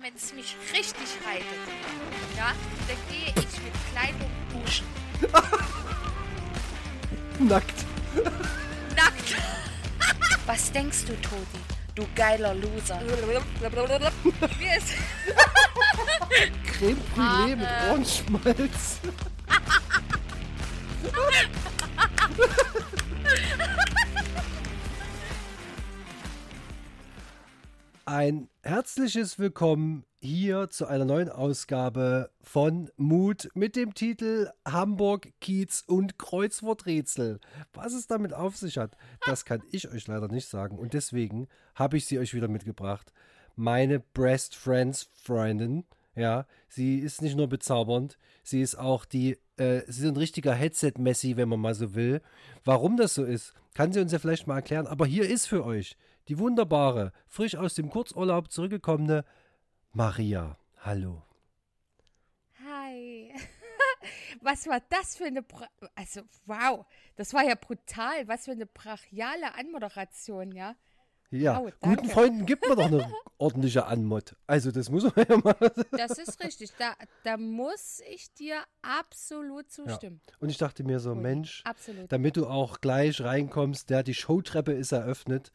wenn es mich richtig reitet, ja, dann gehe ich mit Kleidung duschen. Nackt. Nackt. Was denkst du, Todi? Du geiler Loser. Mir ist Creme Brûlée mit Ohrenschmalz. Ein herzliches Willkommen hier zu einer neuen Ausgabe von Mut mit dem Titel Hamburg, Kiez und Kreuzworträtsel. Was es damit auf sich hat, das kann ich euch leider nicht sagen und deswegen habe ich sie euch wieder mitgebracht. Meine Breast Friends Freundin, ja, sie ist nicht nur bezaubernd, sie ist auch die, äh, sie ist ein richtiger Headset-Messi, wenn man mal so will. Warum das so ist, kann sie uns ja vielleicht mal erklären, aber hier ist für euch die wunderbare, frisch aus dem Kurzurlaub zurückgekommene Maria. Hallo. Hi. Was war das für eine. Bra also, wow. Das war ja brutal. Was für eine brachiale Anmoderation, ja? Ja, Wow, guten. Freunden gibt man doch eine ordentliche Anmod. Also, das muss man ja mal. Das ist richtig. Da, da muss ich dir absolut zustimmen. Und ich dachte mir so, Mensch, Absolut. damit du auch gleich reinkommst, der die Showtreppe ist eröffnet.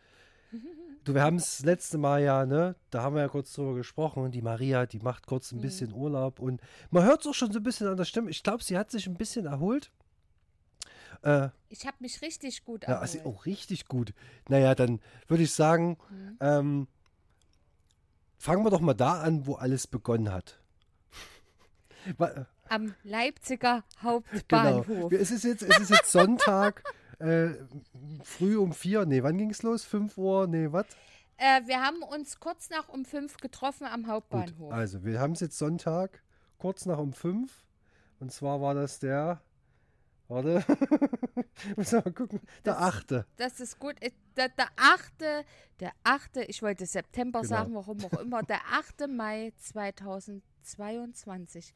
Du, wir haben es das letzte Mal ja, ne, da haben wir ja kurz drüber gesprochen die Maria, die macht kurz ein Mhm. bisschen Urlaub und man hört es auch schon so ein bisschen an der Stimme. Ich glaube, sie hat sich ein bisschen erholt. Äh, Ich habe mich richtig gut ja, erholt. also, oh, richtig gut. Naja, dann würde ich sagen, Mhm. ähm, fangen wir doch mal da an, wo alles begonnen hat. Am Leipziger Genau. Hauptbahnhof. Es ist jetzt, es ist jetzt Sonntag, äh, früh um vier. Nee, wann ging es los? Fünf Uhr? Nee, was? Äh, wir haben uns kurz nach um fünf getroffen am Gut, Hauptbahnhof. also wir haben es jetzt Sonntag, kurz nach um fünf. Und zwar war das der, warte, muss mal gucken, der Das- achte. Das ist gut. Äh, Der, der 8. Der 8. Ich wollte September Genau. sagen, warum auch immer. Der 8. Mai 2022.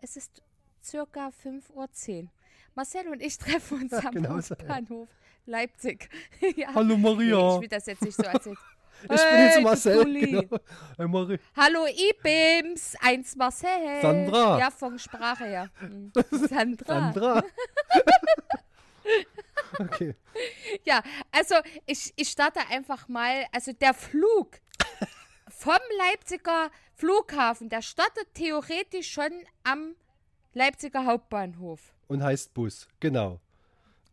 Es ist circa 5.10 Uhr. Marcel und ich treffen uns Ja, am genau so, ja. Hauptbahnhof Leipzig. ja. Hallo Nee, Maria. ich will das jetzt nicht so erzählen. ich bin Hey, jetzt du Marcel. Genau. Hey, Marie. Hallo Ibims, eins Marcel. Sandra. Ja, von Sprache her. Hm. Sandra. Sandra. okay. Ja, also ich, ich starte einfach mal. Also der Flug vom Leipziger Flughafen, der startet theoretisch schon am Leipziger Hauptbahnhof Und heißt Bus, genau.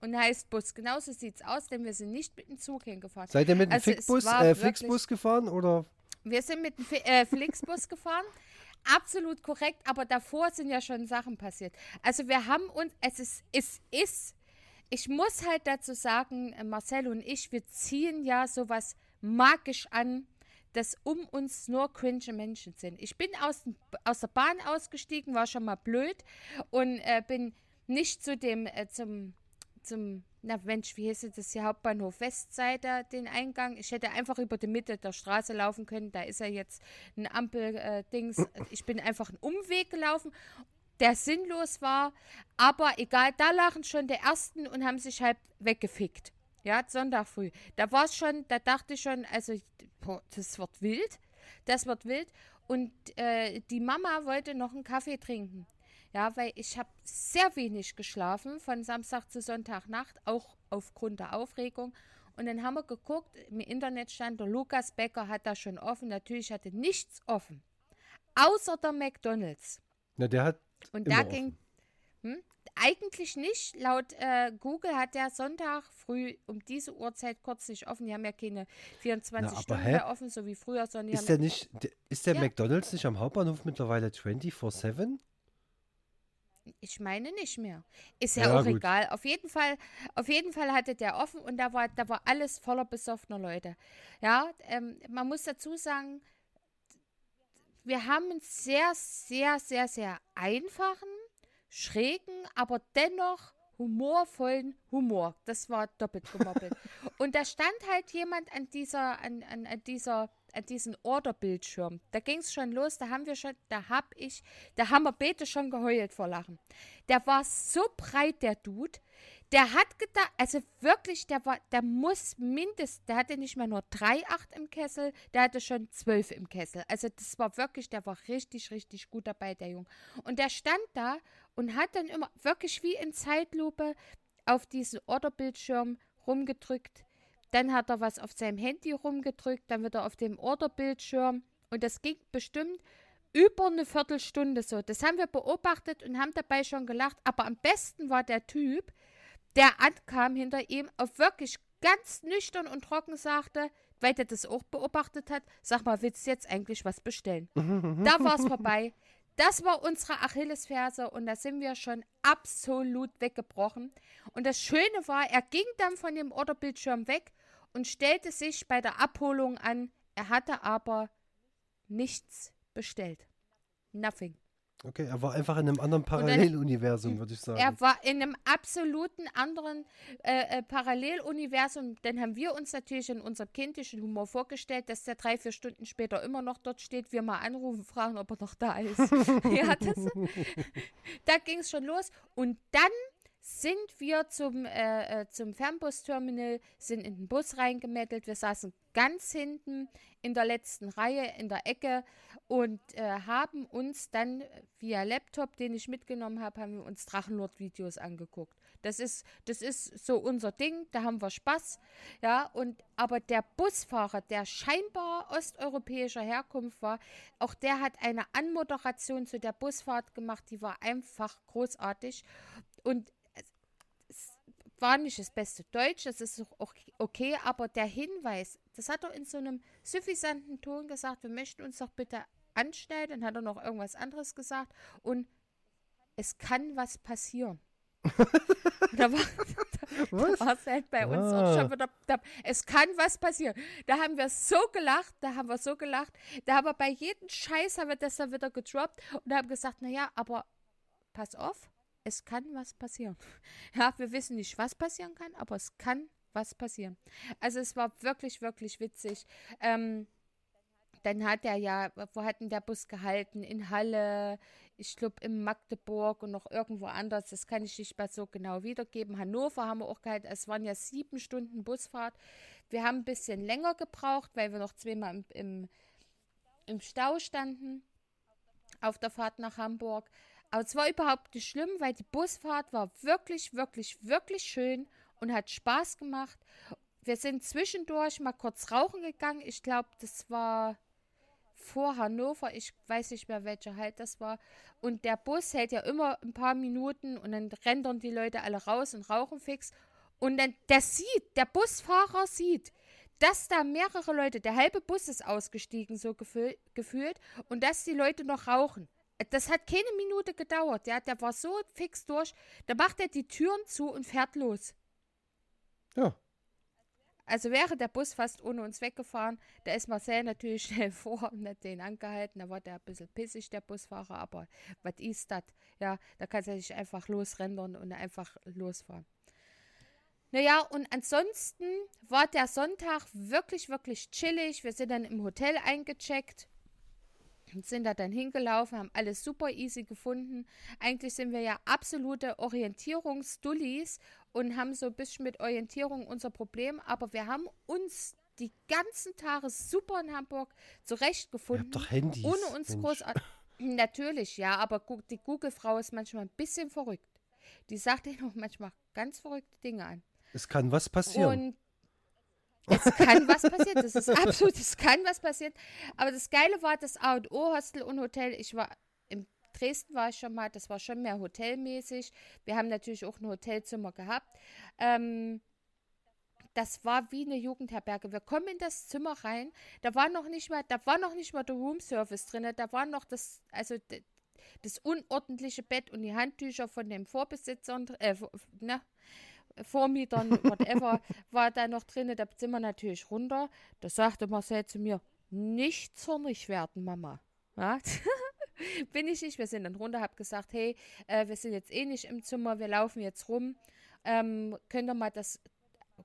und heißt Bus. Genauso sieht es aus, denn wir sind nicht mit dem Zug hingefahren. Seid ihr mit dem Also äh, Flixbus gefahren oder? Wir sind mit dem Fi- äh, Flixbus gefahren. Absolut korrekt, aber davor sind ja schon Sachen passiert. Also wir haben uns, es ist, es ist, ich muss halt dazu sagen, äh, Marcel und ich, wir ziehen ja sowas magisch an, dass um uns nur cringe Menschen sind. Ich bin aus, aus der Bahn ausgestiegen, war schon mal blöd und äh, bin nicht zu dem, äh, zum, zum, na Mensch, wie hieß das hier, Hauptbahnhof Westseite, den Eingang. Ich hätte einfach über die Mitte der Straße laufen können. Da ist ja jetzt ein Ampel-Dings. ich bin einfach einen Umweg gelaufen, der sinnlos war. Aber egal, da lagen schon die Ersten und haben sich halt weggefickt. Ja, Sonntag früh. Da war es schon, da dachte ich schon, also, boah, das wird wild. Das wird wild. Und äh, die Mama wollte noch einen Kaffee trinken. Ja, weil ich habe sehr wenig geschlafen von Samstag zu Sonntagnacht, auch aufgrund der Aufregung. Und dann haben wir geguckt, im Internet stand, der Lukas Becker hat da schon offen. Natürlich hatte nichts offen, außer der McDonalds. Na, der hat Und da ging, hm, eigentlich nicht. Laut äh, Google hat der Sonntag früh um diese Uhrzeit kurz nicht offen. Die haben ja keine 24 aber Stunden hä? mehr offen, so wie früher, sondern Ist der nicht, der- ist der Ja. McDonalds nicht am Hauptbahnhof mittlerweile 24-7? Ich meine nicht mehr. Ist ja, Ja, auch gut. egal. Auf jeden Fall, auf jeden Fall hatte der offen und da war, da war alles voller besoffener Leute. Ja, ähm, man muss dazu sagen, wir haben einen sehr, sehr, sehr, sehr einfachen, schrägen, aber dennoch humorvollen Humor. Das war doppelt gemoppelt. und da stand halt jemand an dieser, an, an, an dieser, an diesem Orderbildschirm. Da ging es schon los, da haben wir schon, da hab ich, da haben wir beide schon geheult vor Lachen. Der war so breit, der Dude. Der hat gedacht, also wirklich, der war, der muss mindestens, der hatte nicht mehr nur 3,8 im Kessel, der hatte schon 12 im Kessel. Also das war wirklich, der war richtig, richtig gut dabei, der Junge. Und der stand da und hat dann immer wirklich wie in Zeitlupe auf diesen Orderbildschirm rumgedrückt. Dann hat er was auf seinem Handy rumgedrückt, dann wieder auf dem Orderbildschirm. Und das ging bestimmt über eine Viertelstunde so. Das haben wir beobachtet und haben dabei schon gelacht. Aber am besten war der Typ, der ankam hinter ihm, auf wirklich ganz nüchtern und trocken sagte, weil der das auch beobachtet hat, sag mal, willst du jetzt eigentlich was bestellen? da war es vorbei. Das war unsere Achillesferse und da sind wir schon absolut weggebrochen. Und das Schöne war, er ging dann von dem Orderbildschirm weg und stellte sich bei der Abholung an. Er hatte aber nichts bestellt. Nothing. Okay, er war einfach in einem anderen Paralleluniversum, würde ich sagen. Er war in einem absoluten anderen äh, äh, Paralleluniversum. Dann haben wir uns natürlich in unserem kindischen Humor vorgestellt, dass der drei, vier Stunden später immer noch dort steht, wir mal anrufen, fragen, ob er noch da ist. ja, das, da ging es schon los. Und dann sind wir zum, äh, äh, zum Fernbusterminal, sind in den Bus reingemettelt. Wir saßen ganz hinten in der letzten Reihe, in der Ecke und äh, haben uns dann via Laptop, den ich mitgenommen habe, haben wir uns Drachenlord-Videos angeguckt. Das ist, das ist so unser Ding, da haben wir Spaß. Ja, und aber der Busfahrer, der scheinbar osteuropäischer Herkunft war, auch der hat eine Anmoderation zu der Busfahrt gemacht, die war einfach großartig. Und war nicht das beste Deutsch, das ist auch okay, aber der Hinweis, das hat er in so einem suffisanten Ton gesagt, wir möchten uns doch bitte anstellen, dann hat er noch irgendwas anderes gesagt und es kann was passieren. da war es da halt bei uns ah. schon wieder, da, es kann was passieren. Da haben wir so gelacht, da haben wir so gelacht, da haben wir bei jedem Scheiß haben wir das dann wieder gedroppt und haben gesagt, naja, aber pass auf, es kann was passieren. Ja, wir wissen nicht, was passieren kann, aber es kann was passieren. Also es war wirklich, wirklich witzig. Ähm, dann hat er ja, wo hat denn der Bus gehalten? In Halle, ich glaube in Magdeburg und noch irgendwo anders. Das kann ich nicht mehr so genau wiedergeben. Hannover haben wir auch gehalten. Es waren ja sieben Stunden Busfahrt. Wir haben ein bisschen länger gebraucht, weil wir noch zweimal im, im, im Stau standen auf der Fahrt nach Hamburg. Aber es war überhaupt nicht schlimm, weil die Busfahrt war wirklich, wirklich, wirklich schön und hat Spaß gemacht. Wir sind zwischendurch mal kurz rauchen gegangen. Ich glaube, das war vor Hannover. Ich weiß nicht mehr, welcher Halt das war. Und der Bus hält ja immer ein paar Minuten und dann rendern die Leute alle raus und rauchen fix. Und dann, der sieht, der Busfahrer sieht, dass da mehrere Leute, der halbe Bus ist ausgestiegen, so gefühl, gefühlt, und dass die Leute noch rauchen. Das hat keine Minute gedauert. Ja, der war so fix durch. Da macht er die Türen zu und fährt los. Ja. Also wäre der Bus fast ohne uns weggefahren. Da ist Marcel natürlich schnell vor und hat den angehalten. Da war der ein bisschen pissig, der Busfahrer. Aber was ist das? Ja, da kann er sich einfach losrendern und einfach losfahren. Naja, und ansonsten war der Sonntag wirklich, wirklich chillig. Wir sind dann im Hotel eingecheckt sind da dann hingelaufen, haben alles super easy gefunden. Eigentlich sind wir ja absolute Orientierungsdullis und haben so ein bisschen mit Orientierung unser Problem, aber wir haben uns die ganzen Tage super in Hamburg zurechtgefunden. Ihr habt doch Handys. Ohne uns großartig. Natürlich, ja, aber die Google-Frau ist manchmal ein bisschen verrückt. Die sagt ihnen auch manchmal ganz verrückte Dinge an. Es kann was passieren. Und es kann was passieren. Das ist absolut, es kann was passieren. Aber das Geile war, das A und O Hostel und Hotel. Ich war in Dresden war ich schon mal. Das war schon mehr hotelmäßig. Wir haben natürlich auch ein Hotelzimmer gehabt. Ähm, das war wie eine Jugendherberge. Wir kommen in das Zimmer rein. Da war noch nicht mal, da war noch nicht mal der Roomservice drin. Da war noch das, also das unordentliche Bett und die Handtücher von den Vorbesitzern, äh, ne, Vormietern, whatever, war da noch drin. Da sind wir natürlich runter. Da sagte Marcel zu mir, nicht zornig werden, Mama. Ja? Bin ich nicht. Wir sind dann runter, hab gesagt, hey, äh, wir sind jetzt eh nicht im Zimmer, wir laufen jetzt rum. Ähm, könnt ihr mal das,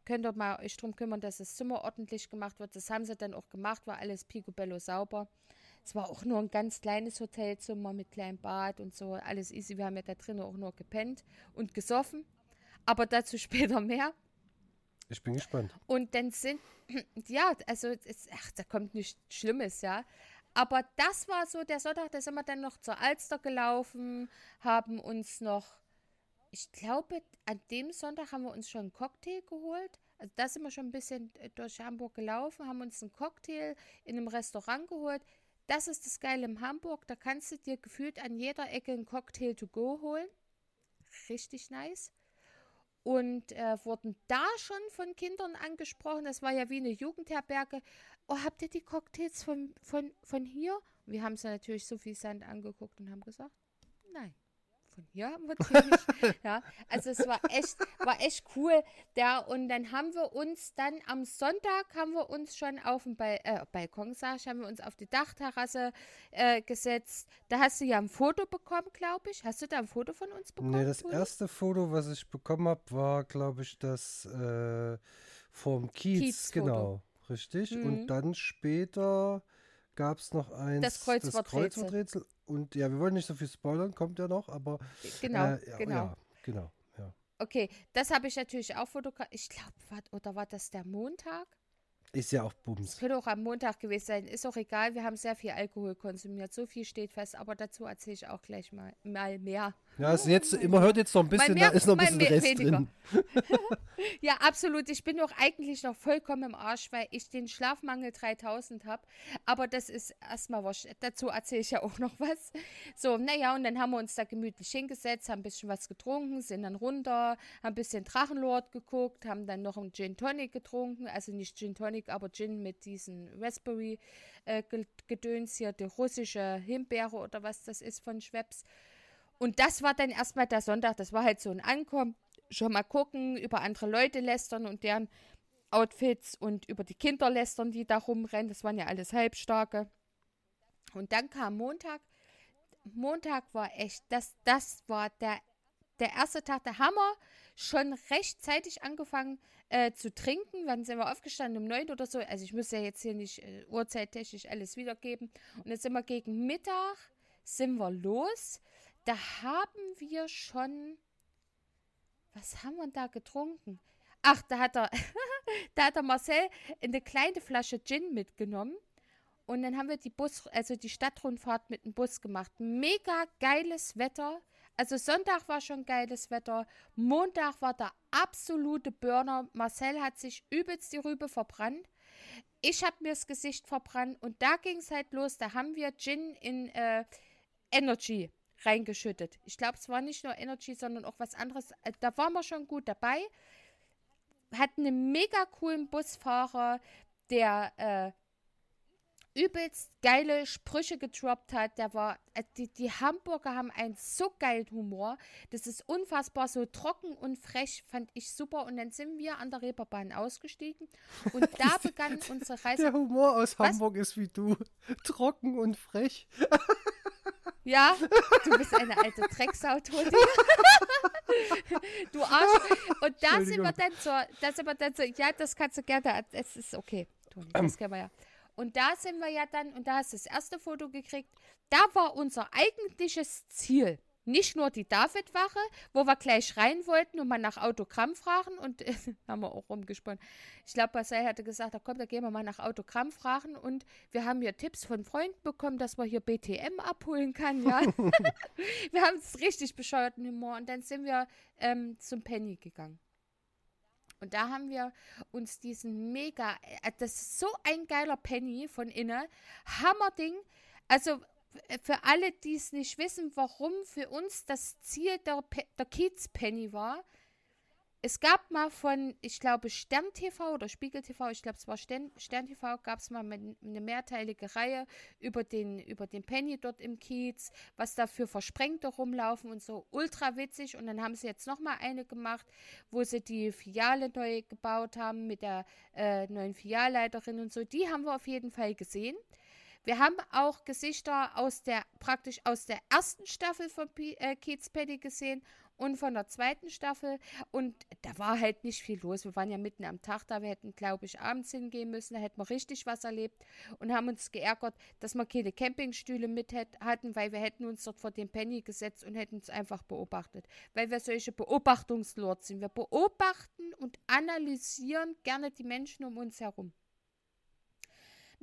könnt ihr mal euch drum kümmern, dass das Zimmer ordentlich gemacht wird. Das haben sie dann auch gemacht, war alles picobello sauber. Es war auch nur ein ganz kleines Hotelzimmer mit kleinem Bad und so, alles easy. Wir haben ja da drinnen auch nur gepennt und gesoffen. Aber dazu später mehr. Ich bin gespannt. Und dann sind, ja, also, es, ach, da kommt nichts Schlimmes, ja. Aber das war so der Sonntag, da sind wir dann noch zur Alster gelaufen, haben uns noch, ich glaube, an dem Sonntag haben wir uns schon einen Cocktail geholt. Also da sind wir schon ein bisschen durch Hamburg gelaufen, haben uns einen Cocktail in einem Restaurant geholt. Das ist das Geile in Hamburg, da kannst du dir gefühlt an jeder Ecke einen Cocktail to go holen. Richtig nice und äh, wurden da schon von Kindern angesprochen. Das war ja wie eine Jugendherberge. Oh, habt ihr die Cocktails von, von, von hier? wir haben sie natürlich so viel Sand angeguckt und haben gesagt, nein von hier haben wir die nicht. ja, also es war echt, war echt cool. Ja, und dann haben wir uns dann am Sonntag haben wir uns schon auf dem ba äh, Balkon, sag ich, haben wir uns auf die Dachterrasse äh, gesetzt. Da hast du ja ein Foto bekommen, glaube ich. Hast du da ein Foto von uns bekommen? Nee, das Toni? erste Foto, was ich bekommen habe, war, glaube ich, das äh, vom Kiez, Kiez genau. Richtig. Mhm. Und dann später gab es noch eins, das Kreuzworträtsel. Das Kreuzworträtsel. Und ja, wir wollen nicht so viel spoilern, kommt ja noch, aber. Genau, äh, ja, genau. Ja, genau, ja. Okay, das habe ich natürlich auch fotografiert. Ich glaube, oder war das der Montag? Ist ja auch Bums. Es könnte auch am Montag gewesen sein. Ist auch egal. Wir haben sehr viel Alkohol konsumiert. So viel steht fest. Aber dazu erzähle ich auch gleich mal, mal mehr. Ja, ist jetzt, immer hört jetzt noch ein bisschen, mehr, da ist noch ein bisschen Rest weniger. drin. ja, absolut. Ich bin doch eigentlich noch vollkommen im Arsch, weil ich den Schlafmangel 3000 habe. Aber das ist erstmal was. Dazu erzähle ich ja auch noch was. So, naja, und dann haben wir uns da gemütlich hingesetzt, haben ein bisschen was getrunken, sind dann runter, haben ein bisschen Drachenlord geguckt, haben dann noch einen Gin Tonic getrunken. Also nicht Gin Tonic, Tonic, aber Gin mit diesen Raspberry-Gedöns äh, hier, die russische Himbeere oder was das ist von Schweppes. Und das war dann erstmal der Sonntag, das war halt so ein Ankommen, schon mal gucken, über andere Leute lästern und deren Outfits und über die Kinder lästern, die da rumrennen. Das waren ja alles Halbstarke. Und dann kam Montag. Montag war echt, das, das war der, der erste Tag der Hammer. Schon rechtzeitig angefangen äh, zu trinken. Wann sind wir aufgestanden? Um neun oder so. Also ich muss ja jetzt hier nicht äh, uhrzeittechnisch alles wiedergeben. Und jetzt sind wir gegen Mittag, sind wir los. Da haben wir schon, was haben wir da getrunken? Ach, da hat er, da hat der Marcel eine kleine Flasche Gin mitgenommen. Und dann haben wir die Bus, also die Stadtrundfahrt mit dem Bus gemacht. Mega geiles Wetter. Also Sonntag war schon geiles Wetter. Montag war der absolute Burner. Marcel hat sich übelst die Rübe verbrannt. Ich habe mir das Gesicht verbrannt und da ging es halt los. Da haben wir Gin in äh, Energy reingeschüttet. Ich glaube, es war nicht nur Energy, sondern auch was anderes. Äh, da waren wir schon gut dabei. Hatten einen mega coolen Busfahrer, der äh, übelst geile Sprüche gedroppt hat. Der war, äh, die, die Hamburger haben einen so geilen Humor. Das ist unfassbar so trocken und frech, fand ich super. Und dann sind wir an der Reeperbahn ausgestiegen und da begann unsere Reise. Der Humor aus Was? Hamburg ist wie du, trocken und frech. Ja, du bist eine alte Drecksau, Du Arsch. Und da sind wir dann so, da sind wir dann so, ja, das kannst du gerne, es ist okay, Toni, das kennen wir ja. Und da sind wir ja dann, und da hast du das erste Foto gekriegt, da war unser eigentliches Ziel. Nicht nur die David-Wache, wo wir gleich rein wollten und mal nach Autogramm fragen und äh, haben wir auch rumgesponnen. Ich glaube, Marcel hatte gesagt, da komm, da gehen wir mal nach Autogramm fragen und wir haben hier Tipps von Freunden bekommen, dass man hier BTM abholen kann, ja. wir haben es richtig bescheuerten Humor und dann sind wir ähm, zum Penny gegangen. Und da haben wir uns diesen mega, äh, das ist so ein geiler Penny von innen, Hammerding. Also für alle, die es nicht wissen, warum für uns das Ziel der, der Kiez Penny war, es gab mal von, ich glaube, Stern TV oder Spiegel TV, ich glaube, es war Stern, Stern TV, gab es mal eine mehrteilige Reihe über den, über den Penny dort im Kiez, was da für Versprengte rumlaufen und so. Ultra witzig. Und dann haben sie jetzt nochmal eine gemacht, wo sie die Filiale neu gebaut haben mit der äh, neuen Filialleiterin und so. Die haben wir auf jeden Fall gesehen. Wir haben auch Gesichter aus der, praktisch aus der ersten Staffel von P äh, Kiez Penny gesehen und von der zweiten Staffel. Und da war halt nicht viel los. Wir waren ja mitten am Tag da. Wir hätten, glaube ich, abends hingehen müssen. Da hätten wir richtig was erlebt und haben uns geärgert, dass wir keine Campingstühle mit hatten, weil wir hätten uns dort vor den Penny gesetzt und hätten es einfach beobachtet. Weil wir solche Beobachtungslords sind. Wir beobachten und analysieren gerne die Menschen um uns herum.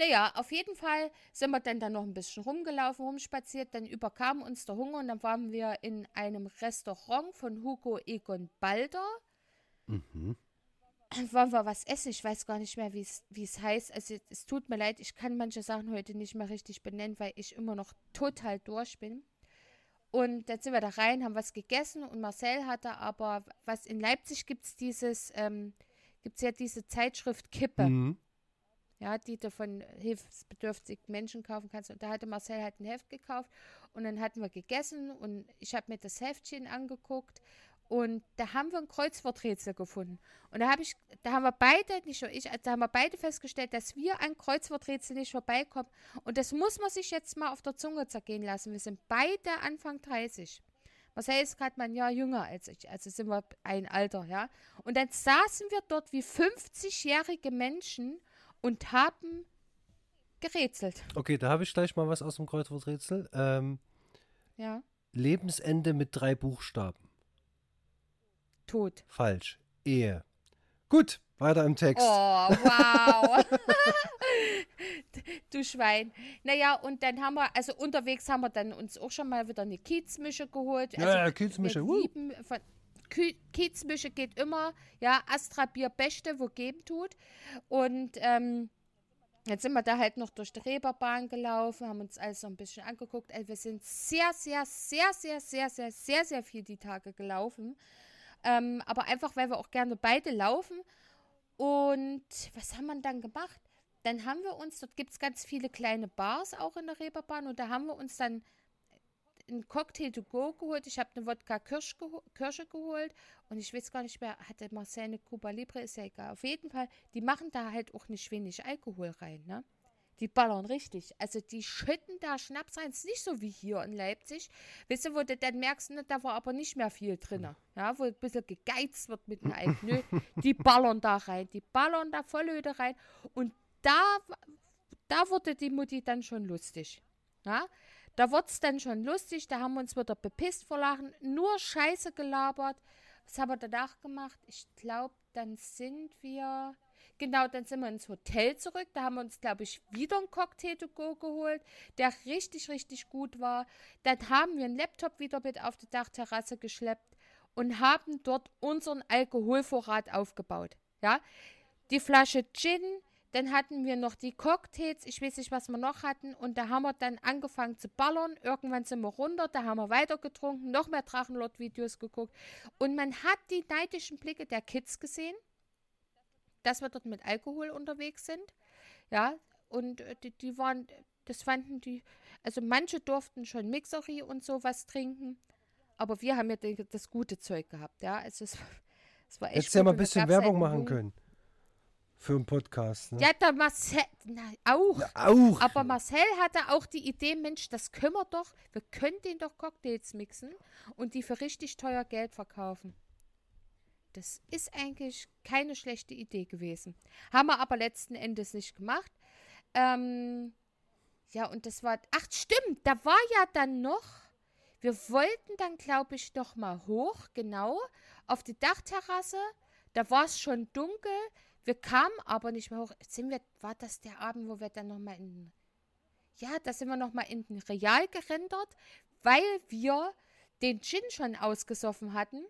Naja, auf jeden Fall sind wir dann, dann noch ein bisschen rumgelaufen, rumspaziert, dann überkam uns der Hunger und dann waren wir in einem Restaurant von Hugo Egon Balder. Mhm. Wollen wir was essen? Ich weiß gar nicht mehr, wie es heißt. Also es tut mir leid, ich kann manche Sachen heute nicht mehr richtig benennen, weil ich immer noch total durch bin. Und dann sind wir da rein, haben was gegessen und Marcel hatte aber, was in Leipzig gibt es dieses, ähm, gibt es ja diese Zeitschrift Kippe. Mhm ja, die du von hilfsbedürftigen Menschen kaufen kannst. Und da hatte Marcel halt ein Heft gekauft und dann hatten wir gegessen und ich habe mir das Heftchen angeguckt und da haben wir ein Kreuzworträtsel gefunden. Und da habe ich, da haben wir beide, nicht nur ich, da haben wir beide festgestellt, dass wir an Kreuzworträtsel nicht vorbeikommen. Und das muss man sich jetzt mal auf der Zunge zergehen lassen. Wir sind beide Anfang 30. Marcel ist gerade mal ein Jahr jünger als ich, also sind wir ein Alter, ja. Und dann saßen wir dort wie 50-jährige Menschen und haben gerätselt. Okay, da habe ich gleich mal was aus dem Kreuzworträtsel. Ähm, ja. Lebensende mit drei Buchstaben. Tod. Falsch. Ehe. Gut, weiter im Text. Oh, wow. du Schwein. Naja, und dann haben wir, also unterwegs haben wir dann uns auch schon mal wieder eine Kiezmische geholt. Also ja, Kiezmische. Wir lieben von, Kiezmische geht immer, ja, Astra Bier Beste, wo geben tut. Und ähm, jetzt sind wir da halt noch durch die Reeperbahn gelaufen, haben uns alles so ein bisschen angeguckt. Also wir sind sehr, sehr, sehr, sehr, sehr, sehr, sehr, sehr viel die Tage gelaufen. Ähm, aber einfach, weil wir auch gerne beide laufen. Und was haben wir dann gemacht? Dann haben wir uns, dort gibt es ganz viele kleine Bars auch in der Reeperbahn und da haben wir uns dann einen Cocktail to go geholt. Ich habe eine Wodka Kirsch geho Kirsche geholt und ich weiß gar nicht mehr, hatte Marcel eine Cuba Libre, ist ja egal. Auf jeden Fall, die machen da halt auch nicht wenig Alkohol rein, ne? Die ballern richtig. Also die schütten da Schnaps rein. Ist nicht so wie hier in Leipzig. Weißt du, wo du dann merkst, ne, da war aber nicht mehr viel drin. Ja, wo ein bisschen gegeizt wird mit dem Alk. Nö, die ballern da rein. Die ballern da Vollöde rein. Und da, da wurde die Mutti dann schon lustig. Ja, da wurde es dann schon lustig, da haben wir uns wieder bepisst vor Lachen, nur Scheiße gelabert. Was haben wir danach gemacht? Ich glaube, dann sind wir. Genau, dann sind wir ins Hotel zurück. Da haben wir uns, glaube ich, wieder einen Cocktail to go geholt, der richtig, richtig gut war. Dann haben wir einen Laptop wieder mit auf die Dachterrasse geschleppt und haben dort unseren Alkoholvorrat aufgebaut. Ja, die Flasche Gin, dann hatten wir noch die Cocktails, ich weiß nicht, was wir noch hatten. Und da haben wir dann angefangen zu ballern. Irgendwann sind wir runter, da haben wir weiter getrunken, noch mehr Drachenlord-Videos geguckt. Und man hat die neidischen Blicke der Kids gesehen, dass wir dort mit Alkohol unterwegs sind. Ja, und äh, die, die waren, das fanden die, also manche durften schon Mixerie und sowas trinken. Aber wir haben ja das gute Zeug gehabt, ja. Also es, es war echt. Hättest ja mal ein bisschen Werbung machen können. Für einen Podcast. Ne? Ja, der Marcel, na, auch. Ja, auch. Aber Marcel hatte auch die Idee, Mensch, das können wir doch, wir können den doch Cocktails mixen und die für richtig teuer Geld verkaufen. Das ist eigentlich keine schlechte Idee gewesen. Haben wir aber letzten Endes nicht gemacht. Ähm, ja, und das war, ach stimmt, da war ja dann noch, wir wollten dann, glaube ich, noch mal hoch, genau, auf die Dachterrasse. Da war es schon dunkel. Wir kamen aber nicht mehr hoch. Sind wir, war das der Abend, wo wir dann nochmal in. Ja, da sind wir nochmal in den Real gerendert, weil wir den Gin schon ausgesoffen hatten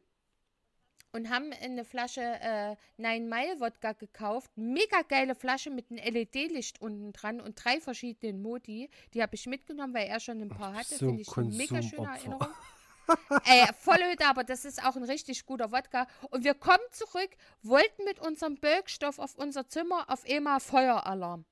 und haben eine Flasche äh, Nine Mile Wodka gekauft. Mega geile Flasche mit einem LED-Licht unten dran und drei verschiedenen Modi. Die habe ich mitgenommen, weil er schon ein paar hatte. So Finde ich eine mega schöne Erinnerung. Ey, Vollhöde, aber das ist auch ein richtig guter Wodka. Und wir kommen zurück, wollten mit unserem Bölkstoff auf unser Zimmer auf einmal Feueralarm.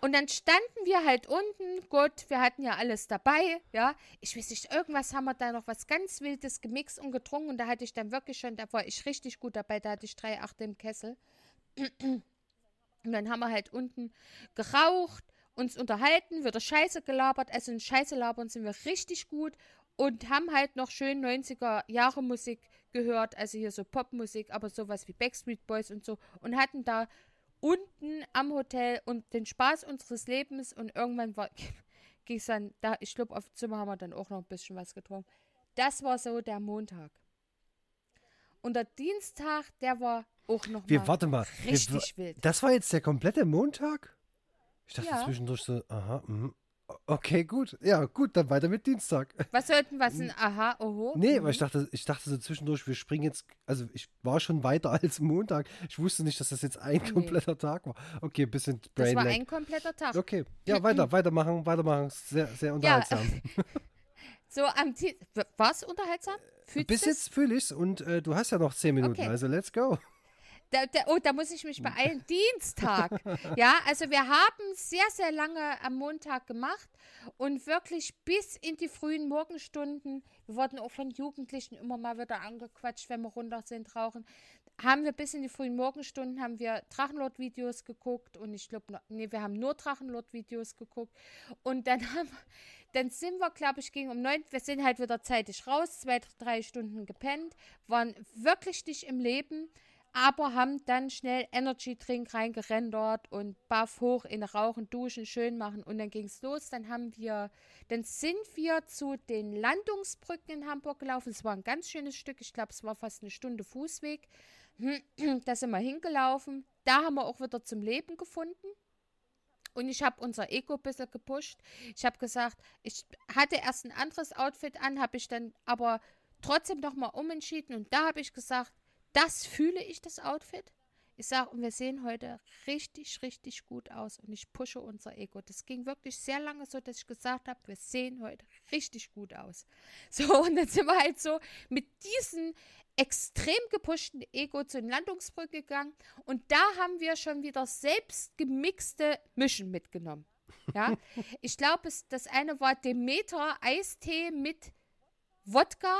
Und dann standen wir halt unten, gut, wir hatten ja alles dabei, ja. Ich weiß nicht, irgendwas haben wir da noch was ganz Wildes gemixt und getrunken und da hatte ich dann wirklich schon, da war ich richtig gut dabei, da hatte ich drei Achte im Kessel. Und dann haben wir halt unten geraucht uns unterhalten, wird der Scheiße gelabert. Also in Scheiße labern sind wir richtig gut. und haben halt noch schön 90er Jahre Musik gehört, also hier so Popmusik, aber sowas wie Backstreet Boys und so und hatten da unten am Hotel und den Spaß unseres Lebens und irgendwann war ging es dann da ich glaube auf Zimmer haben wir dann auch noch ein bisschen was getrunken. Das war so der Montag. Und der Dienstag, der war auch noch Wir, mal warte mal. richtig wir, wild. Das war jetzt der komplette Montag? Ich dachte Ja. zwischendurch so, aha, mhm. Okay, gut. Ja, gut, dann weiter mit Dienstag. Was sollten was ein Aha, oho? Nee, Mhm. weil ich dachte, ich dachte so zwischendurch, wir springen jetzt, also ich war schon weiter als Montag. Ich wusste nicht, dass das jetzt ein Nee. kompletter Tag war. Okay, ein bisschen Das Brain war lag. ein kompletter Tag. Okay, ja, weiter, weitermachen, weitermachen. Sehr, sehr unterhaltsam. So am Di- War es unterhaltsam? Fühlst Bis jetzt fühle ich's und äh, du hast ja noch zehn Minuten, Okay. also let's go. Da, da, oh, da muss ich mich beeilen. Dienstag. Ja, also wir haben sehr, sehr lange am Montag gemacht und wirklich bis in die frühen Morgenstunden. Wir wurden auch von Jugendlichen immer mal wieder angequatscht, wenn wir runter sind, rauchen. Haben wir bis in die frühen Morgenstunden haben wir Drachenlord-Videos geguckt und ich glaube, nee, wir haben nur Drachenlord-Videos geguckt und dann haben dann sind wir, glaube ich, gegen um neun, wir sind halt wieder zeitig raus, zwei, drei Stunden gepennt, waren wirklich nicht im Leben, aber haben dann schnell Energy-Drink reingerendert und baff hoch in Rauchen, Duschen, schön machen und dann ging es los. Dann haben wir, dann sind wir zu den Landungsbrücken in Hamburg gelaufen. Es war ein ganz schönes Stück, ich glaube, es war fast eine Stunde Fußweg. Da sind wir hingelaufen. Da haben wir auch wieder zum Leben gefunden. Und ich habe unser Ego ein bisschen gepusht. Ich habe gesagt, ich hatte erst ein anderes Outfit an, habe ich dann aber trotzdem nochmal umentschieden. Und da habe ich gesagt, das fühle ich, das Outfit. Ich sage, und wir sehen heute richtig, richtig gut aus. Und ich pushe unser Ego. Das ging wirklich sehr lange so, dass ich gesagt habe, wir sehen heute richtig gut aus. So, und dann sind wir halt so mit diesem extrem gepushten Ego zu den Landungsbrücken gegangen. Und da haben wir schon wieder selbst gemixte Mischen mitgenommen. Ja, ich glaube, es- das eine war Demeter Eistee mit Wodka.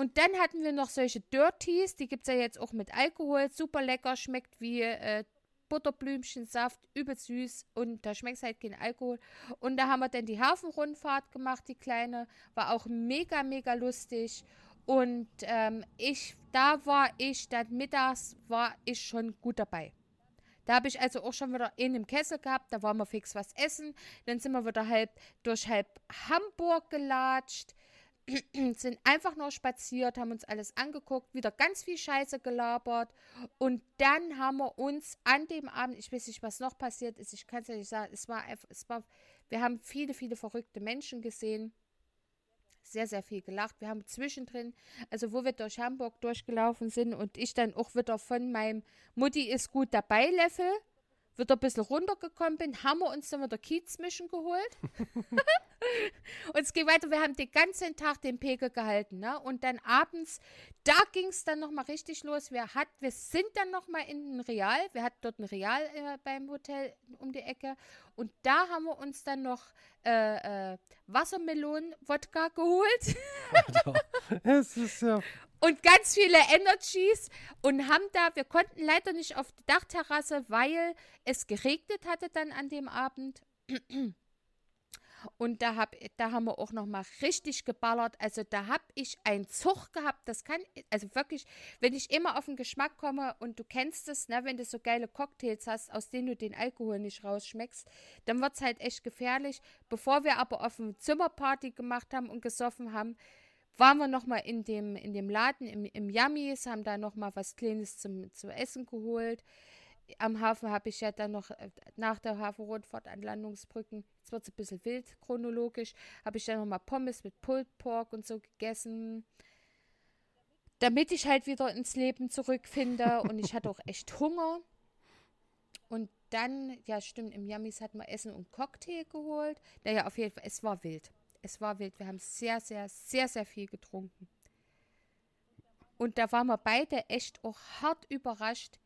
Und dann hatten wir noch solche Dirties, die gibt es ja jetzt auch mit Alkohol. Super lecker, schmeckt wie äh, Butterblümchensaft, übel süß und da schmeckt halt kein Alkohol. Und da haben wir dann die Hafenrundfahrt gemacht, die kleine, war auch mega, mega lustig. Und ähm, ich, da war ich, dann mittags war ich schon gut dabei. Da habe ich also auch schon wieder in dem Kessel gehabt, da waren wir fix was essen. Dann sind wir wieder halb durch halb Hamburg gelatscht, sind einfach nur spaziert, haben uns alles angeguckt, wieder ganz viel Scheiße gelabert. Und dann haben wir uns an dem Abend, ich weiß nicht, was noch passiert ist, ich kann es ja nicht sagen, es war es war, wir haben viele, viele verrückte Menschen gesehen. Sehr, sehr viel gelacht. Wir haben zwischendrin, also wo wir durch Hamburg durchgelaufen sind und ich dann auch wieder von meinem Mutti ist gut dabei Level wieder ein bisschen runtergekommen bin, haben wir uns dann wieder Kiezmischen geholt. und es geht weiter. Wir haben den ganzen Tag den Pegel gehalten. Ne? Und dann abends, da ging es dann nochmal richtig los. Wir, hat, wir sind dann nochmal in ein Real. Wir hatten dort ein Real äh, beim Hotel um die Ecke. Und da haben wir uns dann noch äh, äh, Wassermelonen-Wodka geholt. Es ist ja. Und ganz viele Energies und haben da, wir konnten leider nicht auf die Dachterrasse, weil es geregnet hatte dann an dem Abend. Und da, hab, da haben wir auch noch mal richtig geballert. Also da habe ich einen Zug gehabt. Das kann, also wirklich, wenn ich immer auf den Geschmack komme und du kennst es, ne, wenn du so geile Cocktails hast, aus denen du den Alkohol nicht rausschmeckst, dann wird es halt echt gefährlich. Bevor wir aber auf dem Zimmerparty gemacht haben und gesoffen haben, waren wir noch mal in dem, in dem Laden im, im Yummies, haben da noch mal was Kleines zum, zu essen geholt. Am Hafen habe ich ja dann noch äh, nach der Hafenrundfahrt an Landungsbrücken, jetzt wird es ein bisschen wild chronologisch, habe ich dann noch mal Pommes mit Pulled Pork und so gegessen, damit ich halt wieder ins Leben zurückfinde und ich hatte auch echt Hunger. Und dann, ja stimmt, im Yummies hatten wir Essen und Cocktail geholt. Naja, auf jeden Fall, es war wild. Es war wild. Wir haben sehr, sehr, sehr, sehr viel getrunken. Und da waren wir beide echt auch hart überrascht,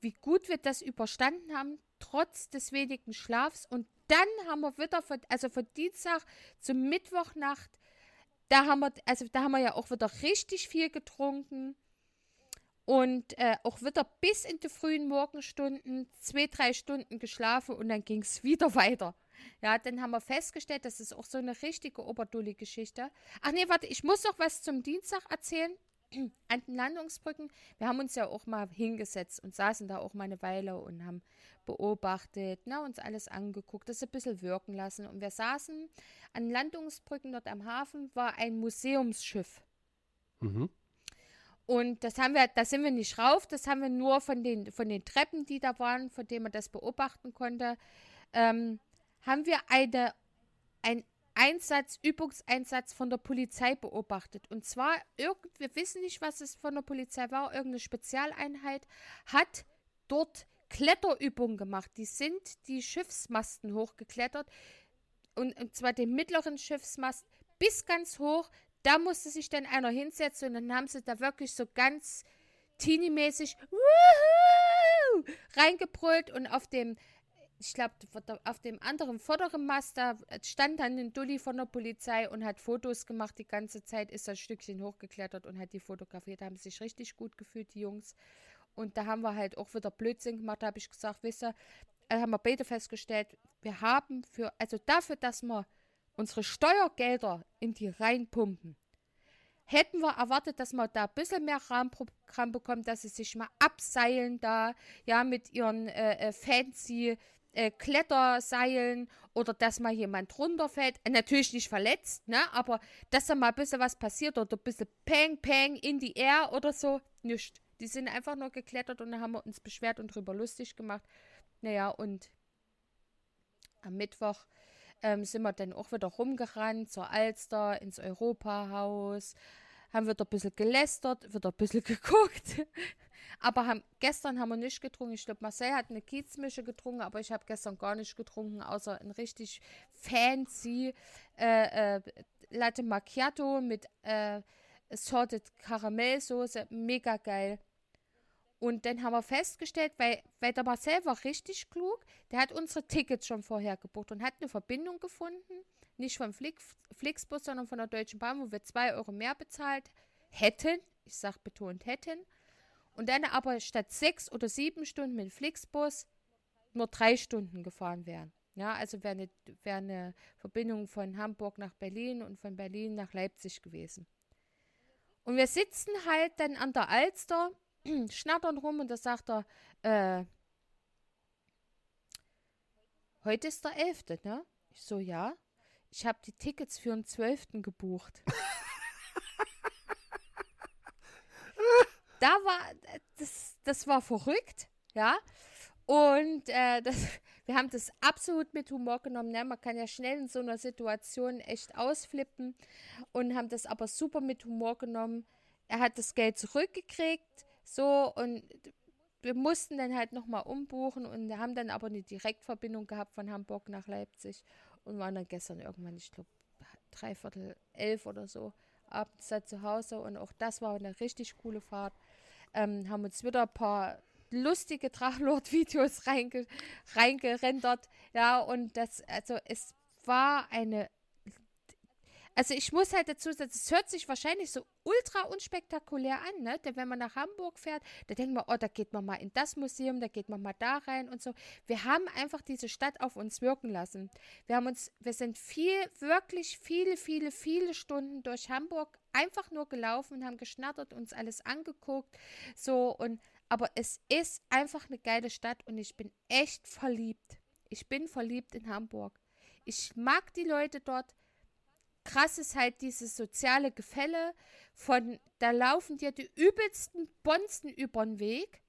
wie gut wir das überstanden haben, trotz des wenigen Schlafs. Und dann haben wir wieder, von, also von Dienstag zum Mittwochnacht, da haben wir, also da haben wir ja auch wieder richtig viel getrunken. Und äh, auch wieder bis in die frühen Morgenstunden, zwei, drei Stunden geschlafen und dann ging es wieder weiter. Ja, dann haben wir festgestellt, das ist auch so eine richtige Oberdulli-Geschichte. Ach nee, warte, ich muss noch was zum Dienstag erzählen. An den Landungsbrücken, wir haben uns ja auch mal hingesetzt und saßen da auch mal eine Weile und haben beobachtet, ne, uns alles angeguckt, das ein bisschen wirken lassen. Und wir saßen an Landungsbrücken dort am Hafen, war ein Museumsschiff. Mhm. Und das haben wir, da sind wir nicht rauf, das haben wir nur von den, von den Treppen, die da waren, von denen man das beobachten konnte, ähm, haben wir eine, ein Einsatz, Übungseinsatz von der Polizei beobachtet. Und zwar, irgend, wir wissen nicht, was es von der Polizei war, irgendeine Spezialeinheit hat dort Kletterübungen gemacht. Die sind die Schiffsmasten hochgeklettert. Und, und zwar den mittleren Schiffsmast bis ganz hoch. Da musste sich dann einer hinsetzen und dann haben sie da wirklich so ganz teenie-mäßig reingebrüllt und auf dem ich glaube, auf dem anderen vorderen Mast, da stand dann ein Dulli von der Polizei und hat Fotos gemacht. Die ganze Zeit ist das Stückchen hochgeklettert und hat die fotografiert. Da haben sich richtig gut gefühlt, die Jungs. Und da haben wir halt auch wieder Blödsinn gemacht. Habe ich gesagt, wisst ihr, äh, haben wir beide festgestellt, wir haben für, also dafür, dass wir unsere Steuergelder in die reinpumpen, hätten wir erwartet, dass wir da ein bisschen mehr Rahmenprogramm bekommen, dass sie sich mal abseilen da, ja, mit ihren äh, äh fancy äh, Kletterseilen oder dass mal jemand runterfällt. Äh, natürlich nicht verletzt, ne? Aber dass da mal ein bisschen was passiert oder ein bisschen Peng, Peng in die Air oder so. Nicht. Die sind einfach nur geklettert und dann haben wir uns beschwert und drüber lustig gemacht. Naja, und am Mittwoch ähm, sind wir dann auch wieder rumgerannt zur Alster, ins Europahaus, haben wieder ein bisschen gelästert, wieder ein bisschen geguckt. Aber haben, gestern haben wir nicht getrunken. Ich glaube, Marcel hat eine Kiezmische getrunken, aber ich habe gestern gar nicht getrunken, außer ein richtig fancy äh, äh, Latte Macchiato mit äh, Sorted Karamellsoße. Mega geil. Und dann haben wir festgestellt, weil, weil der Marcel war richtig klug, der hat unsere Tickets schon vorher gebucht und hat eine Verbindung gefunden, nicht vom Flix, Flixbus, sondern von der Deutschen Bahn, wo wir zwei Euro mehr bezahlt hätten. Ich sage betont hätten. Und dann aber statt sechs oder sieben Stunden mit Flixbus nur drei Stunden gefahren wären. Ja, also wäre eine, wär eine Verbindung von Hamburg nach Berlin und von Berlin nach Leipzig gewesen. Und wir sitzen halt dann an der Alster, schnattern rum und da sagt er, äh, heute ist der 11., ne? Ich so, ja. Ich habe die Tickets für den 12. gebucht. da war, das, das war verrückt, ja. Und äh, das, wir haben das absolut mit Humor genommen. Ne? Man kann ja schnell in so einer Situation echt ausflippen und haben das aber super mit Humor genommen. Er hat das Geld zurückgekriegt, so und wir mussten dann halt nochmal umbuchen und haben dann aber eine Direktverbindung gehabt von Hamburg nach Leipzig und waren dann gestern irgendwann, ich glaube, dreiviertel elf oder so, abends da zu Hause und auch das war eine richtig coole Fahrt ähm, haben uns wieder ein paar lustige Drachenlord-Videos reinge reingerendert. Ja, und das, also es war eine. Also ich muss halt dazu sagen, es hört sich wahrscheinlich so ultra unspektakulär an, ne? Denn wenn man nach Hamburg fährt, da denkt man, oh, da geht man mal in das Museum, da geht man mal da rein und so. Wir haben einfach diese Stadt auf uns wirken lassen. Wir haben uns, wir sind viel, wirklich viele, viele, viele Stunden durch Hamburg einfach nur gelaufen und haben geschnattert, uns alles angeguckt. So und aber es ist einfach eine geile Stadt und ich bin echt verliebt. Ich bin verliebt in Hamburg. Ich mag die Leute dort. Krass ist halt dieses soziale Gefälle von, da laufen dir die übelsten Bonzen über den Weg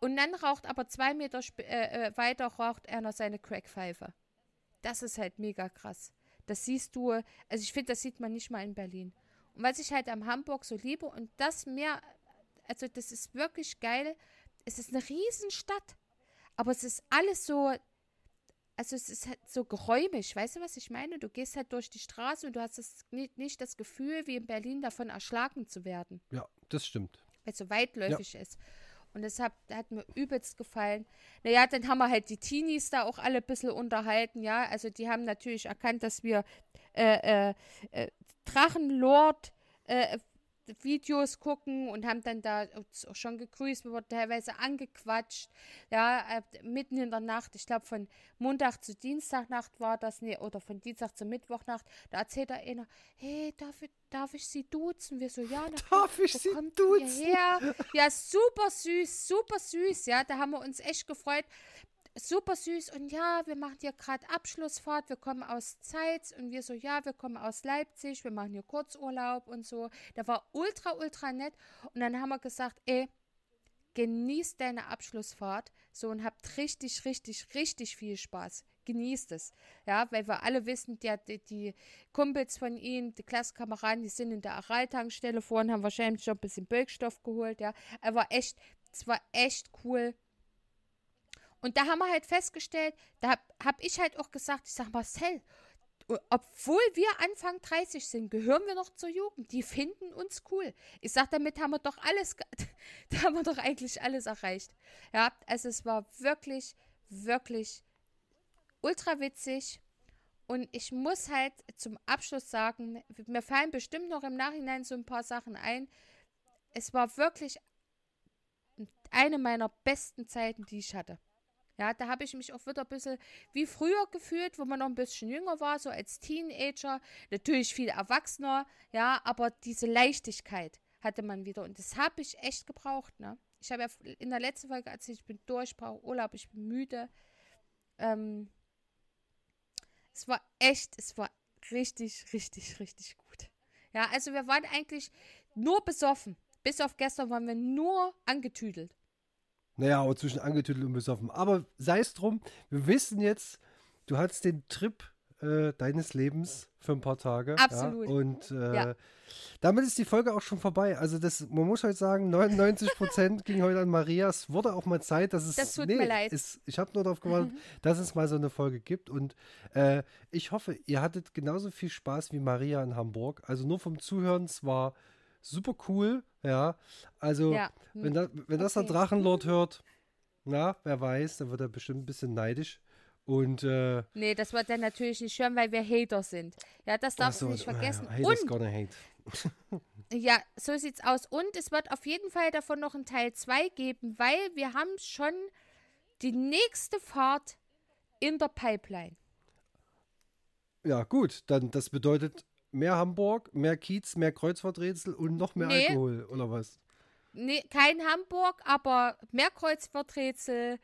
und dann raucht aber zwei Meter äh, äh, weiter raucht einer seine Crackpfeife. Das ist halt mega krass. Das siehst du, also ich finde, das sieht man nicht mal in Berlin. Und was ich halt am Hamburg so liebe und das mehr, also das ist wirklich geil. Es ist eine Riesenstadt, aber es ist alles so, also es ist halt so geräumig, weißt du, was ich meine? Du gehst halt durch die Straße und du hast das, nicht, nicht das Gefühl, wie in Berlin davon erschlagen zu werden. Ja, das stimmt. Weil es so weitläufig ja. ist. Und das hat, hat, mir übelst gefallen. Naja, dann haben wir halt die Teenies da auch alle ein bisschen unterhalten, ja. Also die haben natürlich erkannt, dass wir äh, äh, äh, Drachenlord äh, Videos gucken und haben dann da schon gegrüßt, wir wurden teilweise angequatscht, ja, äh, mitten in der Nacht, ich glaube von Montag zu Dienstagnacht war das, nee, oder von Dienstag zu Mittwochnacht, da erzählt er einer, hey, darf ich, darf ich sie duzen? Wir so, ja, na, Darf ich sie duzen? Ja, super süß, super süß, ja, da haben wir uns echt gefreut, super süß und ja, wir machen hier gerade Abschlussfahrt, wir kommen aus Zeitz und wir so, ja, wir kommen aus Leipzig, wir machen hier Kurzurlaub und so. Der war ultra, ultra nett und dann haben wir gesagt, ey, genießt deine Abschlussfahrt so und habt richtig, richtig, richtig viel Spaß. Genießt es. Ja, weil wir alle wissen, die, die, die Kumpels von ihnen, die Klassenkameraden, die sind in der Araltankstelle vorhin, haben wahrscheinlich schon ein bisschen Bölkstoff geholt, ja. Er war echt, es war echt cool und da haben wir halt festgestellt, da habe hab ich halt auch gesagt, ich sage Marcel, obwohl wir Anfang 30 sind, gehören wir noch zur Jugend. Die finden uns cool. Ich sage, damit haben wir doch alles, da haben wir doch eigentlich alles erreicht. Ja, also es war wirklich, wirklich ultra witzig. Und ich muss halt zum Abschluss sagen, mir fallen bestimmt noch im Nachhinein so ein paar Sachen ein. Es war wirklich eine meiner besten Zeiten, die ich hatte. Ja, da habe ich mich auch wieder ein bisschen wie früher gefühlt, wo man noch ein bisschen jünger war, so als Teenager. Natürlich viel erwachsener, ja, aber diese Leichtigkeit hatte man wieder. Und das habe ich echt gebraucht, ne? Ich habe ja in der letzten Folge erzählt, ich bin durch, ich brauche Urlaub, ich bin müde. Ähm, es war echt, es war richtig, richtig, richtig gut. Ja, also wir waren eigentlich nur besoffen. Bis auf gestern waren wir nur angetüdelt. Naja, aber zwischen angetüdelt und besoffen. Aber sei es drum, wir wissen jetzt, du hattest den Trip äh, deines Lebens für ein paar Tage. Absolut. Ja? Und äh, ja. damit ist die Folge auch schon vorbei. Also das, man muss heute sagen, 99 Prozent ging heute an Maria. Es wurde auch mal Zeit, dass es. Das tut nee, mir leid. Ist, ich habe nur darauf gewartet, mhm. dass es mal so eine Folge gibt. Und äh, ich hoffe, ihr hattet genauso viel Spaß wie Maria in Hamburg. Also nur vom Zuhören, es war super cool. Ja, also ja. wenn, da, wenn das okay. der Drachenlord hört, na, wer weiß, dann wird er bestimmt ein bisschen neidisch. Und äh, nee, das wird er natürlich nicht hören, weil wir Hater sind. Ja, das darfst so, du nicht vergessen. Ja, und gonna hate. ja, so sieht's aus. Und es wird auf jeden Fall davon noch ein Teil 2 geben, weil wir haben schon die nächste Fahrt in der Pipeline. Ja, gut, dann das bedeutet mehr Hamburg, mehr Kiez, mehr Kreuzworträtsel und noch mehr nee. Alkohol, oder was? Nee, kein Hamburg, aber mehr Kreuzworträtsel,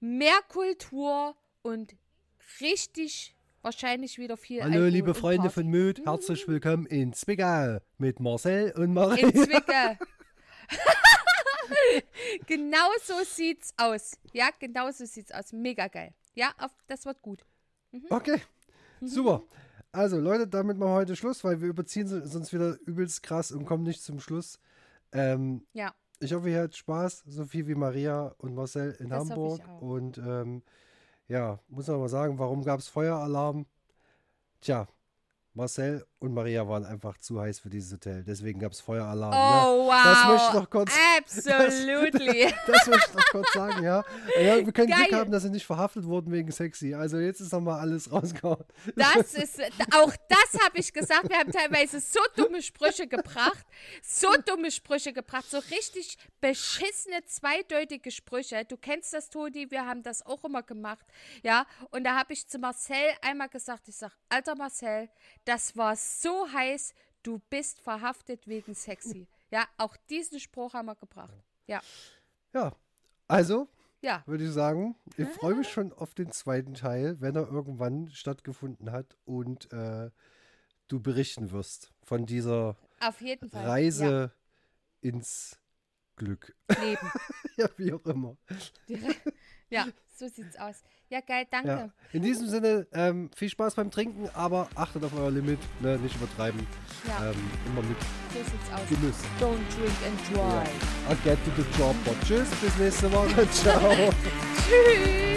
mehr Kultur und richtig wahrscheinlich wieder viel Hallo, Alkohol liebe Freunde von Möd, herzlich willkommen in Zwickau mit Marcel und Maria. In Zwickau. genau so sieht's aus. Ja, genau so sieht's aus. Mega geil. Ja, auf, das wird gut. Mhm. Okay, super. Also, Leute, damit machen wir heute Schluss, weil wir überziehen sonst wieder übelst krass und kommen nicht zum Schluss. Ähm, ja. Ich hoffe, ihr hattet Spaß, so viel wie Maria und Marcel in das Hamburg. Und ähm, ja, muss man mal sagen, warum gab es Feueralarm? Tja, Marcel und Maria waren einfach zu heiß für dieses Hotel. Deswegen gab es Feueralarm. Oh, ja. wow. Das möchte ich noch kurz. Absolutely. Das, das möchte ich noch kurz sagen, ja. ja wir können Geil. Glück haben, dass sie nicht verhaftet wurden wegen sexy. Also jetzt ist nochmal alles rausgehauen. Das ist, auch das habe ich gesagt. Wir haben teilweise so dumme Sprüche gebracht. So dumme Sprüche gebracht. So richtig beschissene, zweideutige Sprüche. Du kennst das, Todi. Wir haben das auch immer gemacht. Ja. Und da habe ich zu Marcel einmal gesagt, ich sage, alter Marcel, das war so heiß, du bist verhaftet wegen sexy. Ja, auch diesen Spruch haben wir gebracht. Ja. Ja, also ja. würde ich sagen, ich freue mich schon auf den zweiten Teil, wenn er irgendwann stattgefunden hat und äh, du berichten wirst von dieser Reise ja. ins Glück. Leben. ja, wie auch immer. Ja, so sieht's aus. Ja, geil, danke. Ja. In diesem Sinne, ähm, viel Spaß beim Trinken, aber achtet auf euer Limit, ne, nicht übertreiben. Ja. Ähm, immer mit so sieht's aus. Genuss. Don't drink and drive. Ja. I'll get to the job. Tschüss, bis nächste Woche. Ciao. Tschüss.